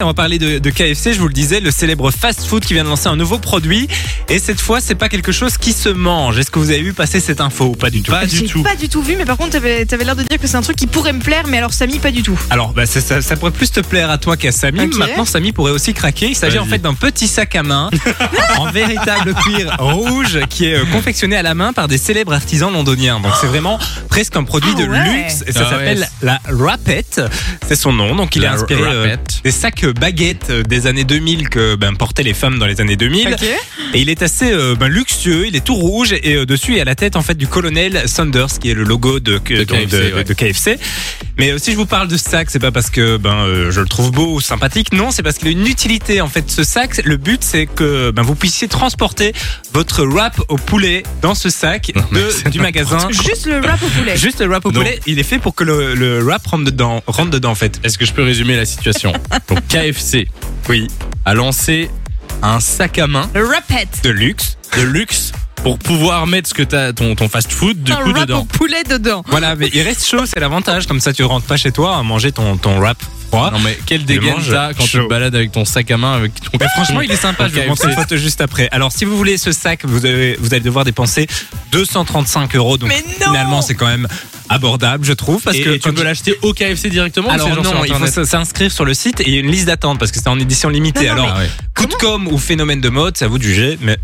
On va parler de, de KFC, je vous le disais, le célèbre fast-food qui vient de lancer un nouveau produit. Et cette fois, c'est pas quelque chose qui se mange. Est-ce que vous avez vu passer cette info ou pas du tout? Pas du tout. pas du tout vu, mais par contre, t'avais avais, l'air de dire que c'est un truc qui pourrait me plaire, mais alors Samy, pas du tout. Alors, bah, ça, ça, ça pourrait plus te plaire à toi qu'à Samy. Maintenant, Samy pourrait aussi craquer. Il s'agit en fait d'un petit sac à main en véritable cuir rouge qui est euh, confectionné à la main par des célèbres artisans londoniens. Donc, c'est vraiment presque un produit Ah de ouais. luxe. Et ça Ah s'appelle ouais. la Rapette. C'est son nom. Donc, il La est inspiré euh, des sacs baguettes euh, des années 2000 que ben, portaient les femmes dans les années 2000. Ok. Et il est assez euh, ben, luxueux, il est tout rouge et euh, dessus il y a la tête en fait du colonel Sanders qui est le logo de, que- De donc, KFC, de- ouais. de KFC. Mais euh, si je vous parle de ce sac, c'est pas parce que ben euh, je le trouve beau ou sympathique, non, c'est parce qu'il a une utilité en fait. Ce sac, le but c'est que ben, vous puissiez transporter votre wrap au poulet dans ce sac Non, de- du magasin. Juste le wrap au poulet. Juste le wrap au Non. poulet, il est fait pour que le, le wrap rentre dedans, rentre dedans en fait. Est-ce que je peux résumer la situation? Donc KFC Oui, a lancé un sac à main Le de luxe. de luxe pour pouvoir mettre ce que t'as ton ton fast food du un coup wrap au dedans. poulet dedans. Voilà, mais il reste chaud, c'est l'avantage. Comme ça, tu rentres pas chez toi à manger ton, ton wrap froid. Non mais quel dégaine mange t'as quand tu chaud. te balades avec ton sac à main avec ton Mais franchement, il est sympa. Je vais vous montrer une photo juste après. Alors, si vous voulez ce sac, vous, avez, vous allez devoir dépenser 235 euros. Donc, Mais non finalement, c'est quand même abordable, je trouve. Parce et, que et tu quand peux l'acheter au KFC directement alors non, il faut s'inscrire sur le site et il y a une liste d'attente parce que c'est en édition limitée. Non, non, Alors, ouais. coup de com ou phénomène de mode, c'est à vous de juger, mais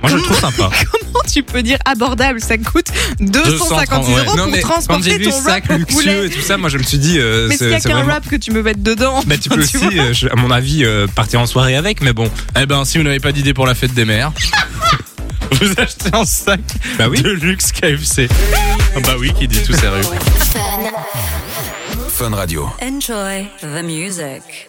moi je le trouve sympa. Comment tu peux dire abordable? Ça coûte 256 ouais. euros Non, pour mais quand j'ai transporter vu ton sac wrap au luxueux poulet. et tout ça, moi je me suis dit, euh, Mais s'il c'est y a qu'un vraiment- wrap que tu me mettes dedans. Bah, tu peux tu aussi, euh, je- à mon avis, euh, partir en soirée avec, mais bon. Eh ben si vous n'avez pas d'idée pour la fête des mères Vous achetez un sac Bah oui. de luxe KFC. Ah bah oui, qui dit tout sérieux. Fun Radio. Enjoy the music.